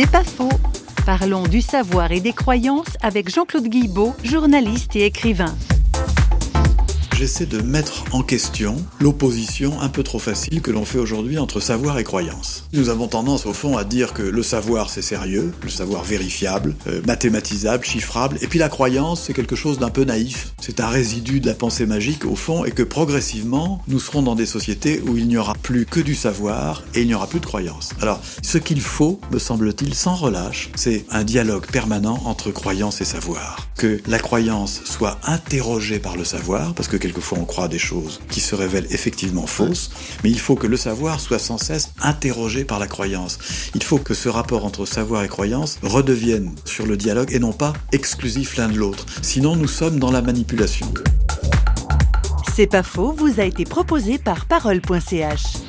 C'est pas faux. Parlons du savoir et des croyances avec Jean-Claude Guibaud, journaliste et écrivain j'essaie de mettre en question l'opposition un peu trop facile que l'on fait aujourd'hui entre savoir et croyance. Nous avons tendance au fond à dire que le savoir c'est sérieux, le savoir vérifiable, euh, mathématisable, chiffrable, et puis la croyance c'est quelque chose d'un peu naïf, c'est un résidu de la pensée magique au fond, et que progressivement nous serons dans des sociétés où il n'y aura plus que du savoir et il n'y aura plus de croyance. Alors ce qu'il faut, me semble-t-il, sans relâche, c'est un dialogue permanent entre croyance et savoir. Que la croyance soit interrogée par le savoir, parce que quelquefois on croit des choses qui se révèlent effectivement fausses, mais il faut que le savoir soit sans cesse interrogé par la croyance. Il faut que ce rapport entre savoir et croyance redevienne sur le dialogue et non pas exclusif l'un de l'autre. Sinon nous sommes dans la manipulation. C'est pas faux, vous a été proposé par parole.ch.